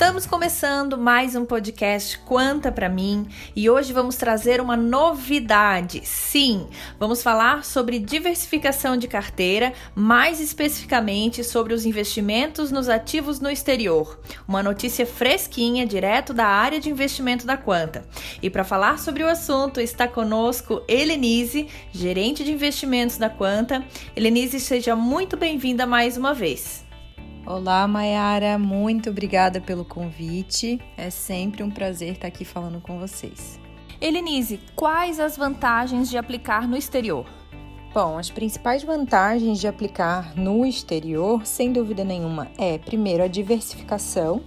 Estamos começando mais um podcast Quanta para mim e hoje vamos trazer uma novidade. Sim, vamos falar sobre diversificação de carteira, mais especificamente sobre os investimentos nos ativos no exterior. Uma notícia fresquinha direto da área de investimento da Quanta. E para falar sobre o assunto está conosco Helenise, gerente de investimentos da Quanta. Helenise, seja muito bem-vinda mais uma vez. Olá, Mayara, muito obrigada pelo convite. É sempre um prazer estar aqui falando com vocês. Elenise, quais as vantagens de aplicar no exterior? Bom, as principais vantagens de aplicar no exterior, sem dúvida nenhuma, é primeiro a diversificação,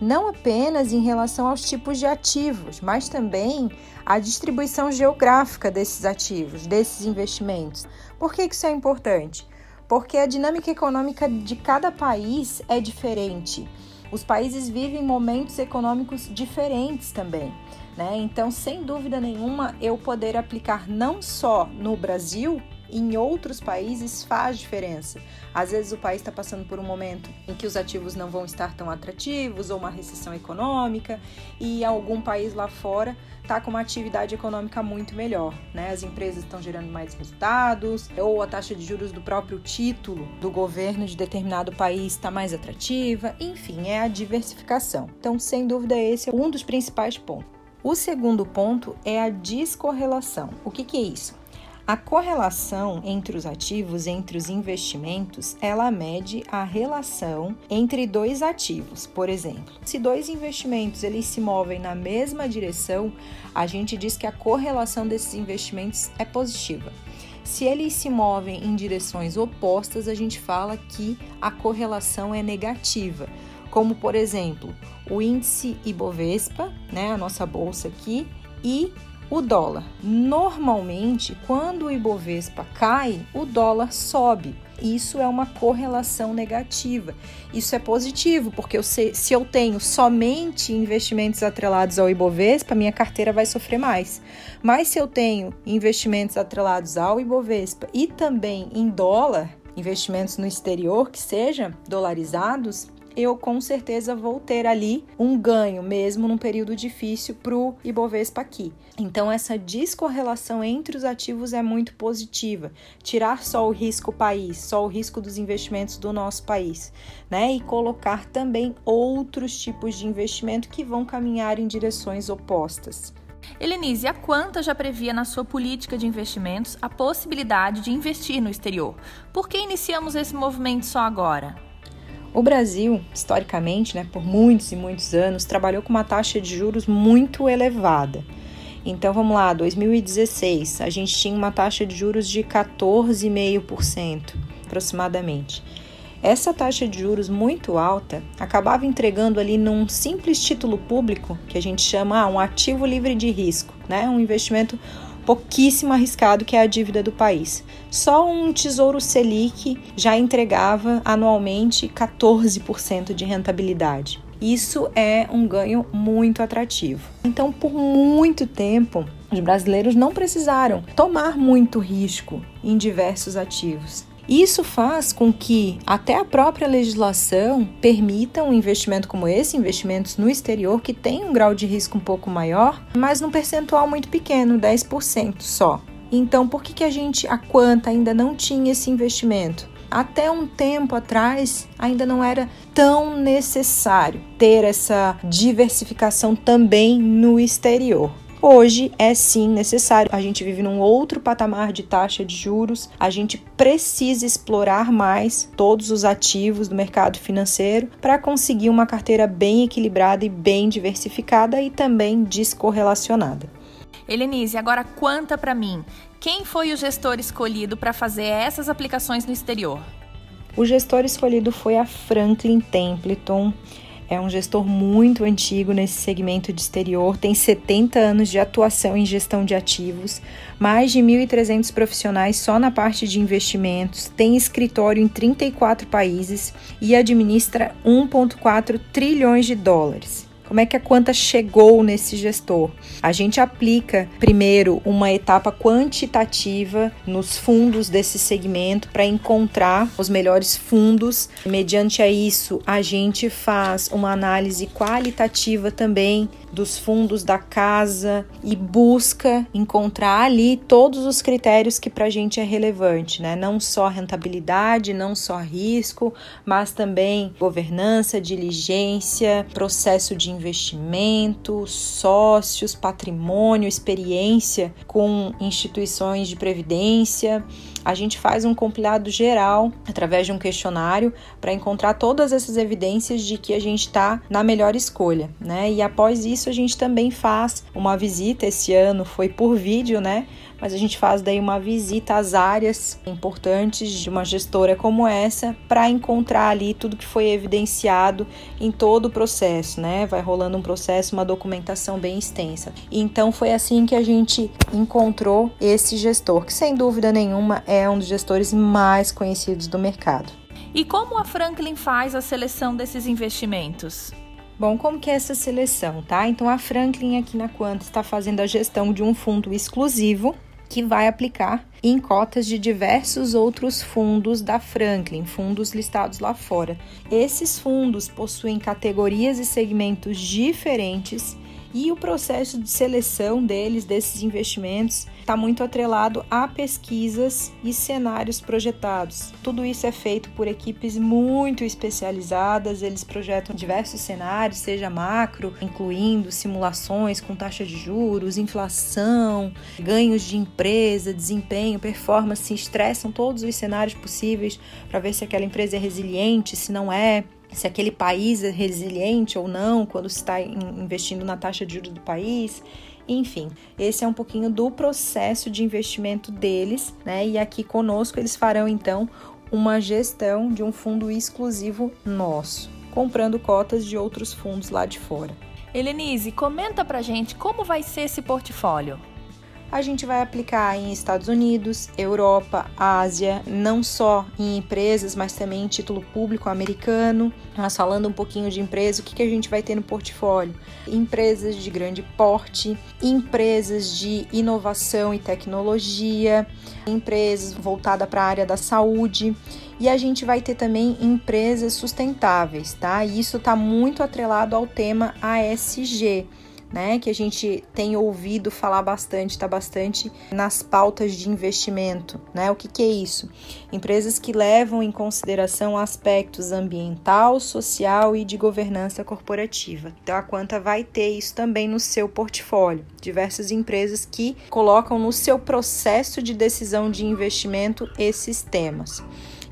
não apenas em relação aos tipos de ativos, mas também a distribuição geográfica desses ativos, desses investimentos. Por que isso é importante? Porque a dinâmica econômica de cada país é diferente. Os países vivem momentos econômicos diferentes também. Né? Então, sem dúvida nenhuma, eu poder aplicar não só no Brasil, em outros países faz diferença. Às vezes o país está passando por um momento em que os ativos não vão estar tão atrativos, ou uma recessão econômica, e algum país lá fora está com uma atividade econômica muito melhor. Né? As empresas estão gerando mais resultados, ou a taxa de juros do próprio título do governo de determinado país está mais atrativa, enfim, é a diversificação. Então, sem dúvida, esse é um dos principais pontos. O segundo ponto é a descorrelação. O que, que é isso? A correlação entre os ativos, entre os investimentos, ela mede a relação entre dois ativos. Por exemplo, se dois investimentos eles se movem na mesma direção, a gente diz que a correlação desses investimentos é positiva. Se eles se movem em direções opostas, a gente fala que a correlação é negativa. Como, por exemplo, o índice Ibovespa, né, a nossa bolsa aqui, e o dólar. Normalmente, quando o Ibovespa cai, o dólar sobe. Isso é uma correlação negativa. Isso é positivo, porque eu sei, se eu tenho somente investimentos atrelados ao Ibovespa, minha carteira vai sofrer mais. Mas se eu tenho investimentos atrelados ao Ibovespa e também em dólar, investimentos no exterior que sejam dolarizados, eu com certeza vou ter ali um ganho, mesmo num período difícil para o Ibovespa aqui. Então, essa descorrelação entre os ativos é muito positiva. Tirar só o risco país, só o risco dos investimentos do nosso país, né? E colocar também outros tipos de investimento que vão caminhar em direções opostas. Helenise, a Quanta já previa na sua política de investimentos a possibilidade de investir no exterior. Por que iniciamos esse movimento só agora? O Brasil, historicamente, né, por muitos e muitos anos, trabalhou com uma taxa de juros muito elevada. Então vamos lá, 2016, a gente tinha uma taxa de juros de 14,5% aproximadamente. Essa taxa de juros muito alta acabava entregando ali num simples título público, que a gente chama ah, um ativo livre de risco, né? Um investimento pouquíssimo arriscado que é a dívida do país. Só um Tesouro Selic já entregava anualmente 14% de rentabilidade. Isso é um ganho muito atrativo. Então, por muito tempo, os brasileiros não precisaram tomar muito risco em diversos ativos. Isso faz com que até a própria legislação permita um investimento como esse, investimentos no exterior, que tem um grau de risco um pouco maior, mas num percentual muito pequeno, 10% só. Então, por que, que a gente, a Quanta, ainda não tinha esse investimento? Até um tempo atrás, ainda não era tão necessário ter essa diversificação também no exterior. Hoje é sim necessário. A gente vive num outro patamar de taxa de juros. A gente precisa explorar mais todos os ativos do mercado financeiro para conseguir uma carteira bem equilibrada e bem diversificada e também descorrelacionada. Helenise, agora conta para mim, quem foi o gestor escolhido para fazer essas aplicações no exterior? O gestor escolhido foi a Franklin Templeton. É um gestor muito antigo nesse segmento de exterior, tem 70 anos de atuação em gestão de ativos, mais de 1.300 profissionais só na parte de investimentos, tem escritório em 34 países e administra 1,4 trilhões de dólares. Como é que a Quanta chegou nesse gestor? A gente aplica primeiro uma etapa quantitativa nos fundos desse segmento para encontrar os melhores fundos. Mediante a isso, a gente faz uma análise qualitativa também dos fundos da casa e busca encontrar ali todos os critérios que para a gente é relevante, né? Não só rentabilidade, não só risco, mas também governança, diligência, processo de investimento, sócios, patrimônio, experiência com instituições de previdência. A gente faz um compilado geral através de um questionário para encontrar todas essas evidências de que a gente está na melhor escolha, né? E após isso a gente também faz uma visita. Esse ano foi por vídeo, né? mas a gente faz daí uma visita às áreas importantes de uma gestora como essa para encontrar ali tudo que foi evidenciado em todo o processo, né? Vai rolando um processo, uma documentação bem extensa. Então foi assim que a gente encontrou esse gestor, que sem dúvida nenhuma é um dos gestores mais conhecidos do mercado. E como a Franklin faz a seleção desses investimentos? Bom, como que é essa seleção, tá? Então a Franklin aqui na Quanta está fazendo a gestão de um fundo exclusivo que vai aplicar em cotas de diversos outros fundos da Franklin, fundos listados lá fora. Esses fundos possuem categorias e segmentos diferentes e o processo de seleção deles, desses investimentos, está muito atrelado a pesquisas e cenários projetados. Tudo isso é feito por equipes muito especializadas, eles projetam diversos cenários, seja macro, incluindo simulações com taxa de juros, inflação, ganhos de empresa, desempenho, performance, estressam todos os cenários possíveis para ver se aquela empresa é resiliente, se não é se aquele país é resiliente ou não quando se está investindo na taxa de juros do país. Enfim, esse é um pouquinho do processo de investimento deles, né? E aqui conosco eles farão então uma gestão de um fundo exclusivo nosso, comprando cotas de outros fundos lá de fora. Helenise, comenta pra gente como vai ser esse portfólio a gente vai aplicar em Estados Unidos, Europa, Ásia, não só em empresas, mas também em título público americano. Mas falando um pouquinho de empresa, o que, que a gente vai ter no portfólio? Empresas de grande porte, empresas de inovação e tecnologia, empresas voltadas para a área da saúde. E a gente vai ter também empresas sustentáveis, tá? E isso está muito atrelado ao tema ASG né, que a gente tem ouvido falar bastante, está bastante nas pautas de investimento, né? O que, que é isso? Empresas que levam em consideração aspectos ambiental, social e de governança corporativa. Então a Quanta vai ter isso também no seu portfólio. Diversas empresas que colocam no seu processo de decisão de investimento esses temas.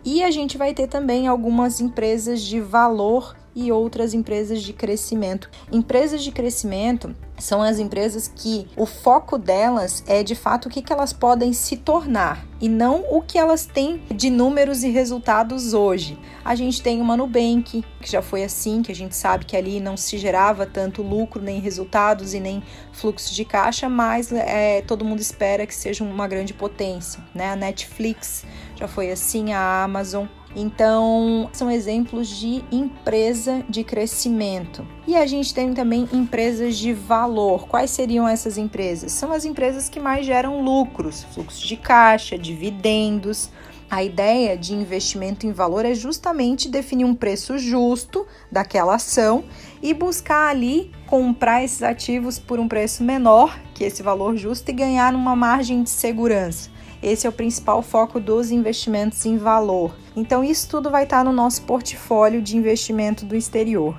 E a gente vai ter também algumas empresas de valor e outras empresas de crescimento. Empresas de crescimento são as empresas que o foco delas é de fato o que, que elas podem se tornar e não o que elas têm de números e resultados hoje. A gente tem uma Nubank, que já foi assim, que a gente sabe que ali não se gerava tanto lucro, nem resultados e nem fluxo de caixa, mas é, todo mundo espera que seja uma grande potência. Né? A Netflix já foi assim, a Amazon então, são exemplos de empresa de crescimento. E a gente tem também empresas de valor. Quais seriam essas empresas? São as empresas que mais geram lucros, fluxo de caixa, dividendos. A ideia de investimento em valor é justamente definir um preço justo daquela ação e buscar ali comprar esses ativos por um preço menor que esse valor justo e ganhar uma margem de segurança. Esse é o principal foco dos investimentos em valor. Então, isso tudo vai estar no nosso portfólio de investimento do exterior.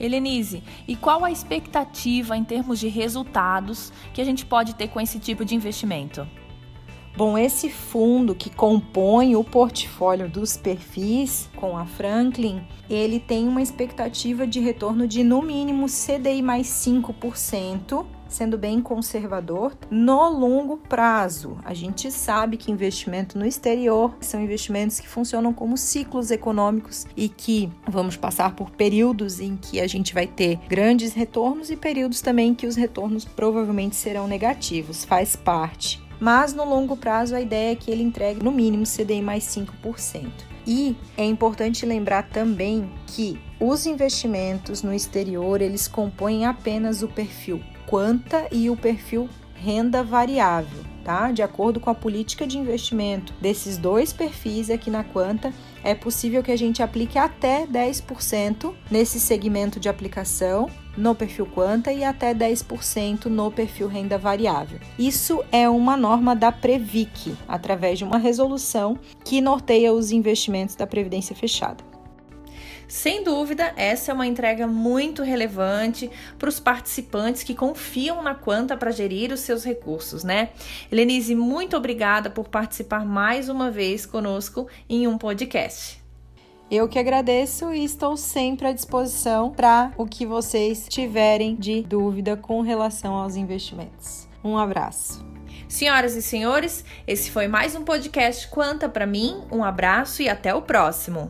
Helenise, e qual a expectativa em termos de resultados que a gente pode ter com esse tipo de investimento? Bom, esse fundo que compõe o portfólio dos perfis com a Franklin, ele tem uma expectativa de retorno de no mínimo CDI mais 5% sendo bem conservador no longo prazo. A gente sabe que investimento no exterior são investimentos que funcionam como ciclos econômicos e que vamos passar por períodos em que a gente vai ter grandes retornos e períodos também que os retornos provavelmente serão negativos, faz parte. Mas no longo prazo a ideia é que ele entregue no mínimo CDI mais 5%. E é importante lembrar também que os investimentos no exterior, eles compõem apenas o perfil Quanta e o perfil Renda Variável, tá? De acordo com a política de investimento desses dois perfis aqui na Quanta, é possível que a gente aplique até 10% nesse segmento de aplicação no perfil Quanta e até 10% no perfil renda variável. Isso é uma norma da Previc, através de uma resolução que norteia os investimentos da Previdência Fechada. Sem dúvida, essa é uma entrega muito relevante para os participantes que confiam na Quanta para gerir os seus recursos, né? Helenise, muito obrigada por participar mais uma vez conosco em um podcast. Eu que agradeço e estou sempre à disposição para o que vocês tiverem de dúvida com relação aos investimentos. Um abraço. Senhoras e senhores, esse foi mais um podcast Quanta para mim. Um abraço e até o próximo.